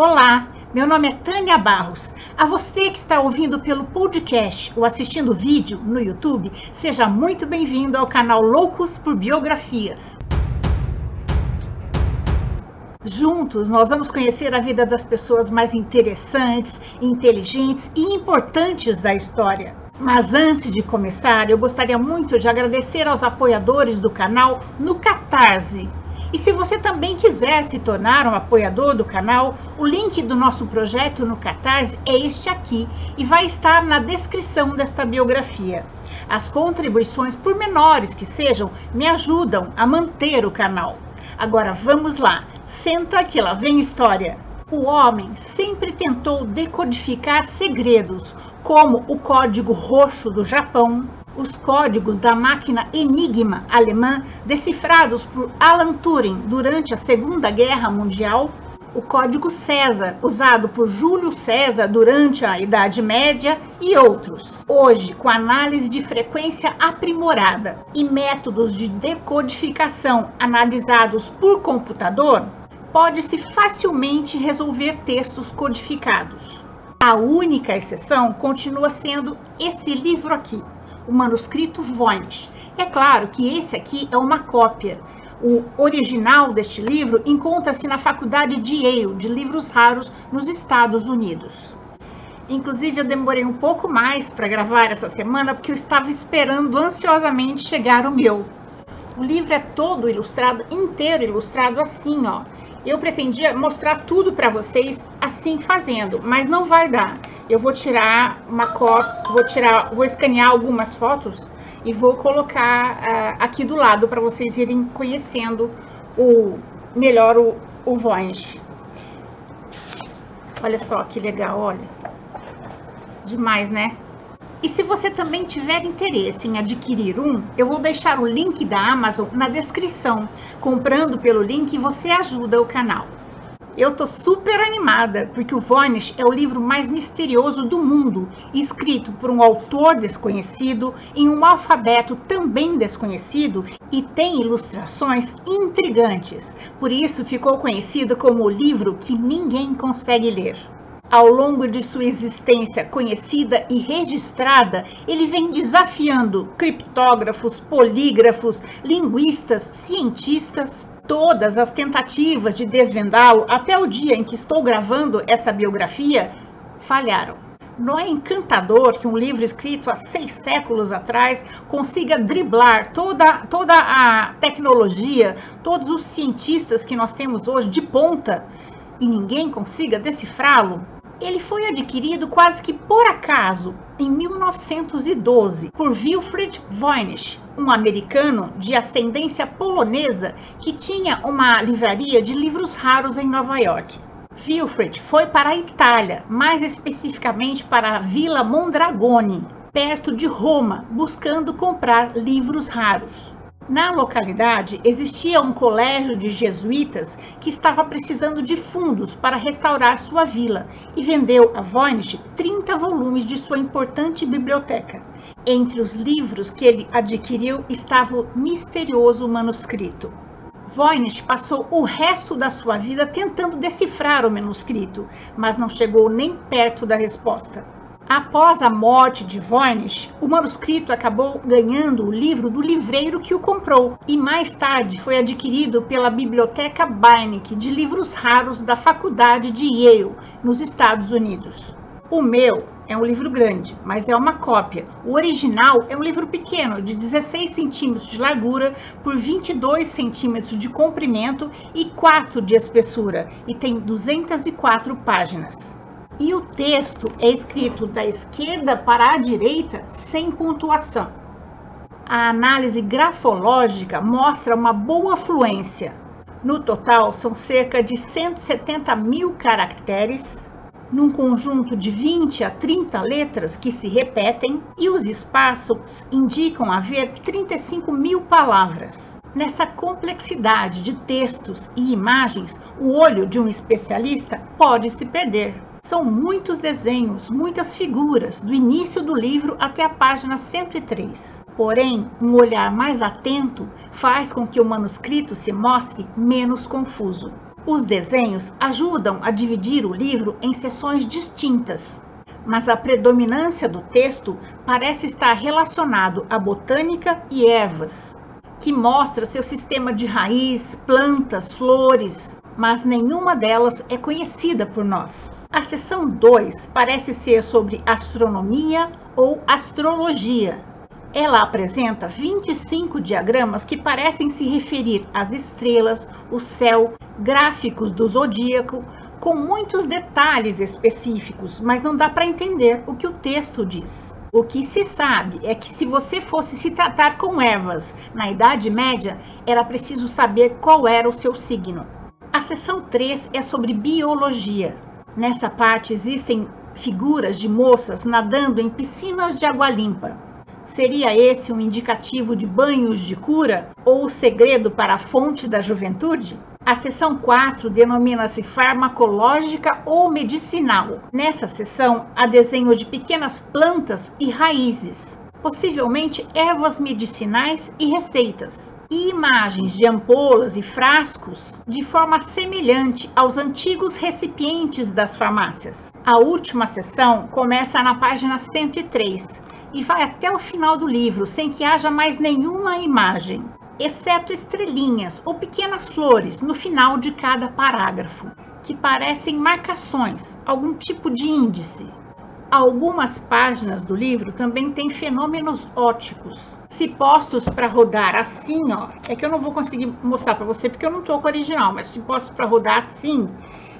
Olá, meu nome é Tânia Barros. A você que está ouvindo pelo podcast ou assistindo vídeo no YouTube, seja muito bem-vindo ao canal Loucos por Biografias. Juntos, nós vamos conhecer a vida das pessoas mais interessantes, inteligentes e importantes da história. Mas antes de começar, eu gostaria muito de agradecer aos apoiadores do canal no Catarse. E se você também quiser se tornar um apoiador do canal, o link do nosso projeto no Catarse é este aqui e vai estar na descrição desta biografia. As contribuições, por menores que sejam, me ajudam a manter o canal. Agora vamos lá, senta aqui, lá vem história. O homem sempre tentou decodificar segredos, como o código roxo do Japão, os códigos da máquina Enigma alemã decifrados por Alan Turing durante a Segunda Guerra Mundial, o código César, usado por Júlio César durante a Idade Média e outros. Hoje, com análise de frequência aprimorada e métodos de decodificação analisados por computador, pode-se facilmente resolver textos codificados. A única exceção continua sendo esse livro aqui, o manuscrito Voynich. É claro que esse aqui é uma cópia. O original deste livro encontra-se na Faculdade de Yale de Livros Raros nos Estados Unidos. Inclusive, eu demorei um pouco mais para gravar essa semana porque eu estava esperando ansiosamente chegar o meu. O livro é todo ilustrado, inteiro ilustrado assim, ó. Eu pretendia mostrar tudo para vocês assim fazendo, mas não vai dar. Eu vou tirar uma cópia, vou tirar, vou escanear algumas fotos e vou colocar uh, aqui do lado para vocês irem conhecendo o melhor o, o Voynich. Olha só que legal, olha. Demais, né? E se você também tiver interesse em adquirir um, eu vou deixar o link da Amazon na descrição. Comprando pelo link, você ajuda o canal. Eu tô super animada, porque o Voynich é o livro mais misterioso do mundo, escrito por um autor desconhecido em um alfabeto também desconhecido e tem ilustrações intrigantes. Por isso ficou conhecido como o livro que ninguém consegue ler. Ao longo de sua existência conhecida e registrada, ele vem desafiando criptógrafos, polígrafos, linguistas, cientistas. Todas as tentativas de desvendá-lo até o dia em que estou gravando essa biografia falharam. Não é encantador que um livro escrito há seis séculos atrás consiga driblar toda, toda a tecnologia, todos os cientistas que nós temos hoje de ponta e ninguém consiga decifrá-lo? Ele foi adquirido quase que por acaso em 1912 por Wilfred Voynich, um americano de ascendência polonesa que tinha uma livraria de livros raros em Nova York. Wilfred foi para a Itália, mais especificamente para a Vila Mondragone, perto de Roma, buscando comprar livros raros. Na localidade existia um colégio de jesuítas que estava precisando de fundos para restaurar sua vila e vendeu a Voynich 30 volumes de sua importante biblioteca. Entre os livros que ele adquiriu estava o misterioso manuscrito. Voynich passou o resto da sua vida tentando decifrar o manuscrito, mas não chegou nem perto da resposta. Após a morte de Voynich, o manuscrito acabou ganhando o livro do livreiro que o comprou e mais tarde foi adquirido pela Biblioteca Beinecke de livros raros da Faculdade de Yale, nos Estados Unidos. O meu é um livro grande, mas é uma cópia. O original é um livro pequeno, de 16 centímetros de largura por 22 centímetros de comprimento e 4 de espessura, e tem 204 páginas e o texto é escrito da esquerda para a direita sem pontuação. A análise grafológica mostra uma boa fluência. No total, são cerca de 170 mil caracteres, num conjunto de 20 a 30 letras que se repetem, e os espaços indicam haver 35 mil palavras. Nessa complexidade de textos e imagens, o olho de um especialista pode se perder. São muitos desenhos, muitas figuras, do início do livro até a página 103. Porém, um olhar mais atento faz com que o manuscrito se mostre menos confuso. Os desenhos ajudam a dividir o livro em seções distintas, mas a predominância do texto parece estar relacionado à botânica e ervas, que mostra seu sistema de raiz, plantas, flores, mas nenhuma delas é conhecida por nós. A seção 2 parece ser sobre astronomia ou astrologia. Ela apresenta 25 diagramas que parecem se referir às estrelas, o céu, gráficos do zodíaco, com muitos detalhes específicos, mas não dá para entender o que o texto diz. O que se sabe é que se você fosse se tratar com ervas na Idade Média, era preciso saber qual era o seu signo. A seção 3 é sobre biologia. Nessa parte existem figuras de moças nadando em piscinas de água limpa. Seria esse um indicativo de banhos de cura ou o segredo para a fonte da juventude? A seção 4 denomina-se farmacológica ou medicinal. Nessa seção, há desenho de pequenas plantas e raízes, possivelmente ervas medicinais e receitas, e imagens de ampolas e frascos de forma semelhante aos antigos recipientes das farmácias. A última seção começa na página 103 e vai até o final do livro sem que haja mais nenhuma imagem exceto estrelinhas ou pequenas flores no final de cada parágrafo, que parecem marcações, algum tipo de índice. Algumas páginas do livro também têm fenômenos óticos. Se postos para rodar assim, ó, é que eu não vou conseguir mostrar para você porque eu não estou com o original, mas se postos para rodar assim,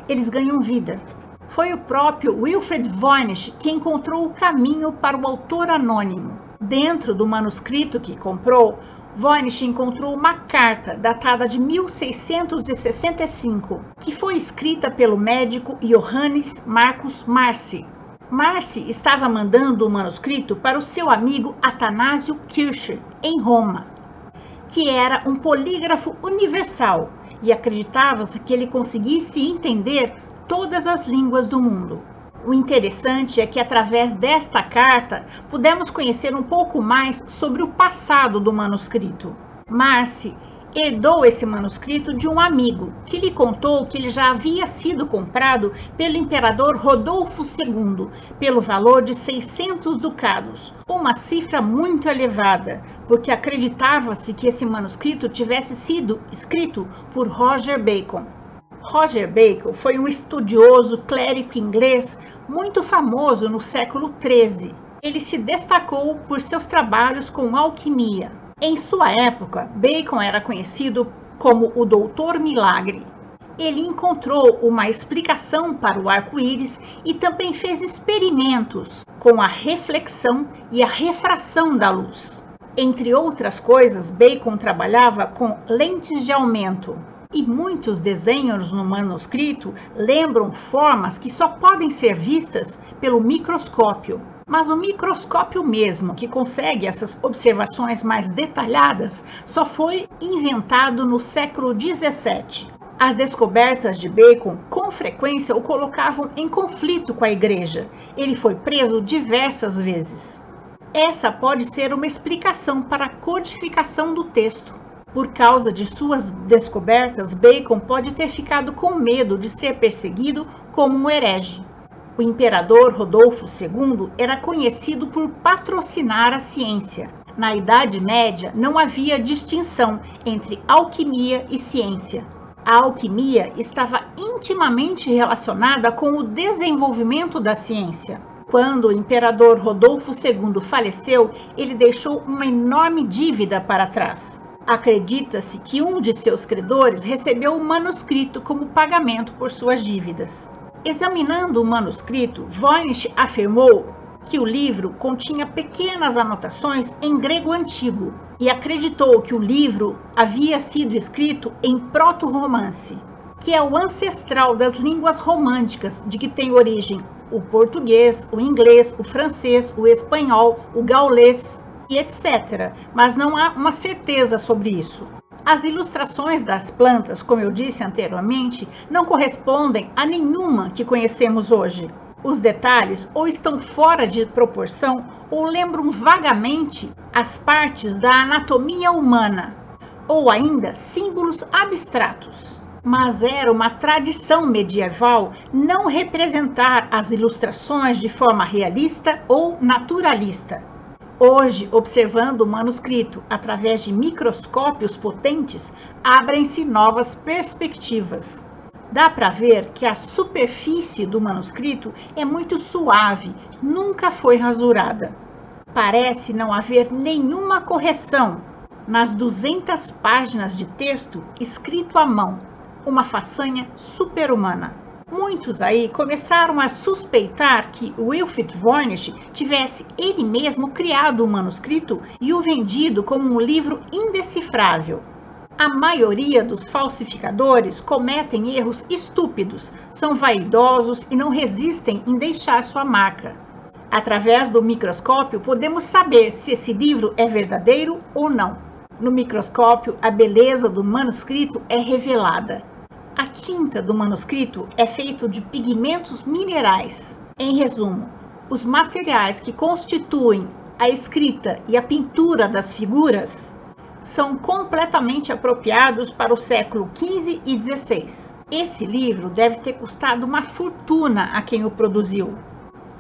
eles ganham vida. Foi o próprio Wilfred Voynich que encontrou o caminho para o autor anônimo. Dentro do manuscrito que comprou, Voynich encontrou uma carta datada de 1665, que foi escrita pelo médico Johannes Marcus Marci. Marci estava mandando o manuscrito para o seu amigo Atanásio Kircher, em Roma, que era um polígrafo universal e acreditava-se que ele conseguisse entender todas as línguas do mundo. O interessante é que, através desta carta, pudemos conhecer um pouco mais sobre o passado do manuscrito. Marci herdou esse manuscrito de um amigo, que lhe contou que ele já havia sido comprado pelo imperador Rodolfo II pelo valor de 600 ducados, uma cifra muito elevada, porque acreditava-se que esse manuscrito tivesse sido escrito por Roger Bacon. Roger Bacon foi um estudioso clérigo inglês muito famoso no século XIII. Ele se destacou por seus trabalhos com alquimia. Em sua época, Bacon era conhecido como o Doutor Milagre. Ele encontrou uma explicação para o arco-íris e também fez experimentos com a reflexão e a refração da luz. Entre outras coisas, Bacon trabalhava com lentes de aumento, e muitos desenhos no manuscrito lembram formas que só podem ser vistas pelo microscópio. Mas o microscópio mesmo, que consegue essas observações mais detalhadas, só foi inventado no século 17. As descobertas de Bacon com frequência o colocavam em conflito com a igreja. Ele foi preso diversas vezes. Essa pode ser uma explicação para a codificação do texto. Por causa de suas descobertas, Bacon pode ter ficado com medo de ser perseguido como um herege. O imperador Rodolfo II era conhecido por patrocinar a ciência. Na Idade Média, não havia distinção entre alquimia e ciência. A alquimia estava intimamente relacionada com o desenvolvimento da ciência. Quando o imperador Rodolfo II faleceu, ele deixou uma enorme dívida para trás. Acredita-se que um de seus credores recebeu o manuscrito como pagamento por suas dívidas. Examinando o manuscrito, Voynich afirmou que o livro continha pequenas anotações em grego antigo e acreditou que o livro havia sido escrito em proto-romance, que é o ancestral das línguas românticas de que tem origem o português, o inglês, o francês, o espanhol, o gaulês e etc. Mas não há uma certeza sobre isso. As ilustrações das plantas, como eu disse anteriormente, não correspondem a nenhuma que conhecemos hoje. Os detalhes ou estão fora de proporção ou lembram vagamente as partes da anatomia humana, ou ainda símbolos abstratos. mas era uma tradição medieval não representar as ilustrações de forma realista ou naturalista. Hoje, observando o manuscrito através de microscópios potentes, abrem-se novas perspectivas. Dá para ver que a superfície do manuscrito é muito suave, nunca foi rasurada. Parece não haver nenhuma correção nas 200 páginas de texto escrito à mão, uma façanha super-humana. Muitos aí começaram a suspeitar que Wilfrid Voynich tivesse ele mesmo criado o manuscrito e o vendido como um livro indecifrável. A maioria dos falsificadores cometem erros estúpidos, são vaidosos e não resistem em deixar sua marca. Através do microscópio, podemos saber se esse livro é verdadeiro ou não. No microscópio, a beleza do manuscrito é revelada. A tinta do manuscrito é feita de pigmentos minerais. Em resumo, os materiais que constituem a escrita e a pintura das figuras são completamente apropriados para o século XV e XVI. Esse livro deve ter custado uma fortuna a quem o produziu.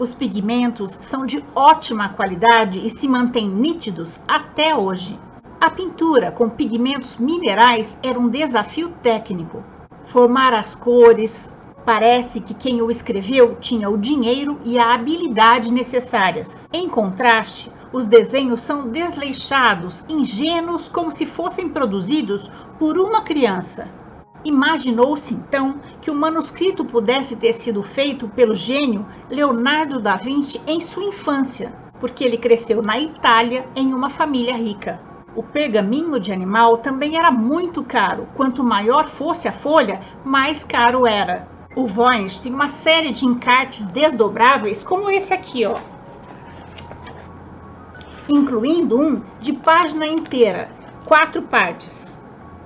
Os pigmentos são de ótima qualidade e se mantêm nítidos até hoje. A pintura com pigmentos minerais era um desafio técnico. Formar as cores, parece que quem o escreveu tinha o dinheiro e a habilidade necessárias. Em contraste, os desenhos são desleixados, ingênuos, como se fossem produzidos por uma criança. Imaginou-se então que o manuscrito pudesse ter sido feito pelo gênio Leonardo da Vinci em sua infância, porque ele cresceu na Itália em uma família rica. O pergaminho de animal também era muito caro. Quanto maior fosse a folha, mais caro era. O Voynich tem uma série de encartes desdobráveis, como esse aqui, ó. Incluindo um de página inteira, quatro partes.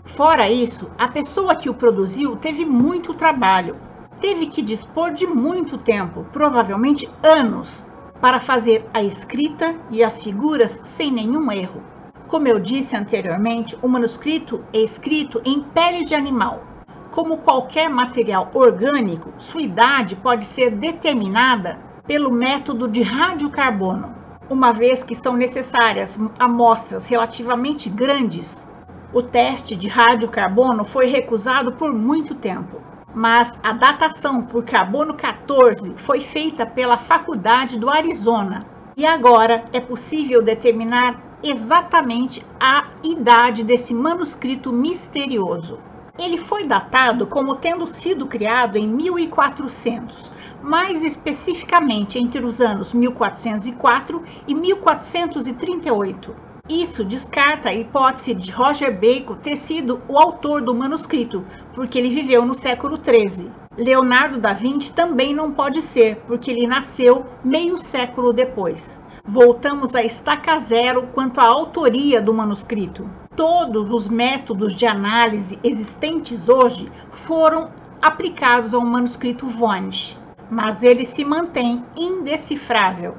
Fora isso, a pessoa que o produziu teve muito trabalho. Teve que dispor de muito tempo, provavelmente anos, para fazer a escrita e as figuras sem nenhum erro. Como eu disse anteriormente, o manuscrito é escrito em pele de animal. Como qualquer material orgânico, sua idade pode ser determinada pelo método de radiocarbono. Uma vez que são necessárias amostras relativamente grandes, o teste de radiocarbono foi recusado por muito tempo. Mas a datação por carbono 14 foi feita pela Faculdade do Arizona e agora é possível determinar exatamente a idade desse manuscrito misterioso. Ele foi datado como tendo sido criado em 1400, mais especificamente entre os anos 1404 e 1438. Isso descarta a hipótese de Roger Bacon ter sido o autor do manuscrito, porque ele viveu no século XIII. Leonardo da Vinci também não pode ser, porque ele nasceu meio século depois voltamos a estaca zero quanto à autoria do manuscrito. Todos os métodos de análise existentes hoje foram aplicados ao manuscrito Voynich, mas ele se mantém indecifrável.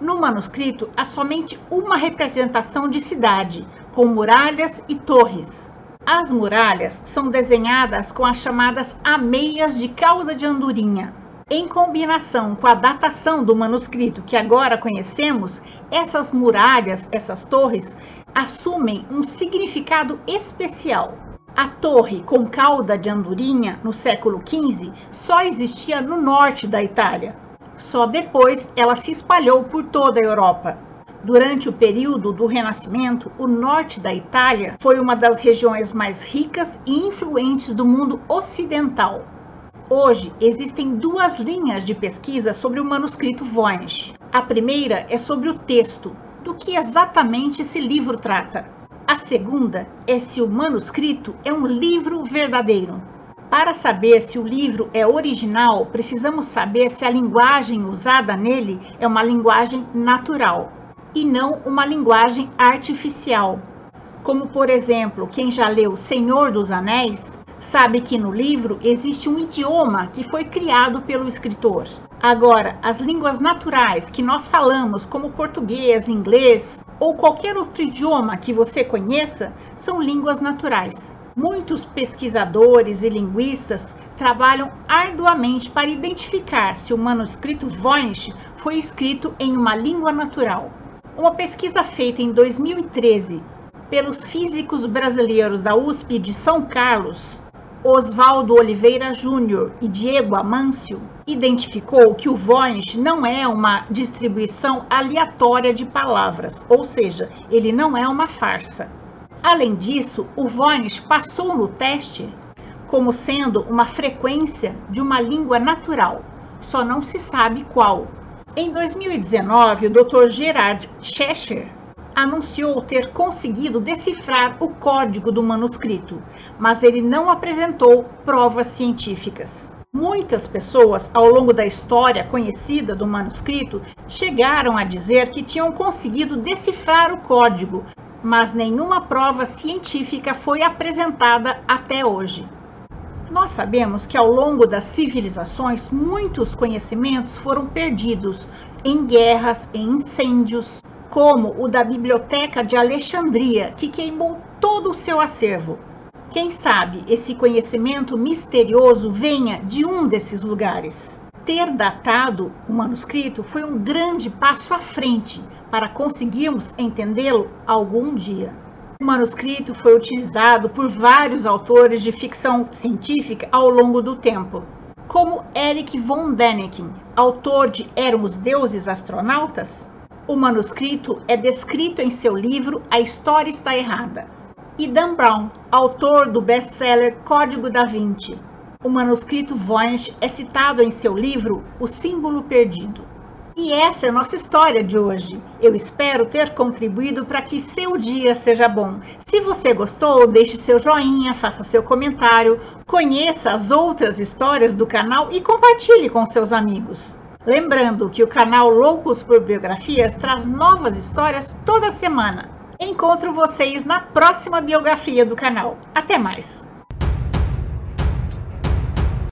No manuscrito há somente uma representação de cidade, com muralhas e torres. As muralhas são desenhadas com as chamadas ameias de cauda de andorinha, em combinação com a datação do manuscrito que agora conhecemos, essas muralhas, essas torres, assumem um significado especial. A torre com cauda de andorinha no século XV só existia no norte da Itália. Só depois ela se espalhou por toda a Europa. Durante o período do Renascimento, o norte da Itália foi uma das regiões mais ricas e influentes do mundo ocidental. Hoje existem duas linhas de pesquisa sobre o manuscrito Voynich. A primeira é sobre o texto, do que exatamente esse livro trata. A segunda é se o manuscrito é um livro verdadeiro. Para saber se o livro é original, precisamos saber se a linguagem usada nele é uma linguagem natural e não uma linguagem artificial. Como, por exemplo, quem já leu Senhor dos Anéis sabe que no livro existe um idioma que foi criado pelo escritor. Agora, as línguas naturais que nós falamos, como português, inglês ou qualquer outro idioma que você conheça, são línguas naturais. Muitos pesquisadores e linguistas trabalham arduamente para identificar se o manuscrito Voynich foi escrito em uma língua natural. Uma pesquisa feita em 2013 pelos físicos brasileiros da USP de São Carlos, Oswaldo Oliveira Júnior e Diego Amâncio, identificou que o Voynich não é uma distribuição aleatória de palavras, ou seja, ele não é uma farsa. Além disso, o Voynich passou no teste como sendo uma frequência de uma língua natural, só não se sabe qual. Em 2019, o Dr. Gerard Schescher anunciou ter conseguido decifrar o código do manuscrito, mas ele não apresentou provas científicas. Muitas pessoas, ao longo da história conhecida do manuscrito, chegaram a dizer que tinham conseguido decifrar o código, mas nenhuma prova científica foi apresentada até hoje. Nós sabemos que ao longo das civilizações muitos conhecimentos foram perdidos em guerras, em incêndios, como o da Biblioteca de Alexandria, que queimou todo o seu acervo. Quem sabe esse conhecimento misterioso venha de um desses lugares. Ter datado o manuscrito foi um grande passo à frente para conseguirmos entendê-lo algum dia. O manuscrito foi utilizado por vários autores de ficção científica ao longo do tempo, como Eric von Däniken, autor de Éramos Deuses Astronautas. O manuscrito é descrito em seu livro A História Está Errada. E Dan Brown, autor do best-seller Código da Vinci. O manuscrito Voynich é citado em seu livro O Símbolo Perdido. E essa é a nossa história de hoje. Eu espero ter contribuído para que seu dia seja bom. Se você gostou, deixe seu joinha, faça seu comentário, conheça as outras histórias do canal e compartilhe com seus amigos. Lembrando que o canal Loucos por Biografias traz novas histórias toda semana. Encontro vocês na próxima biografia do canal. Até mais!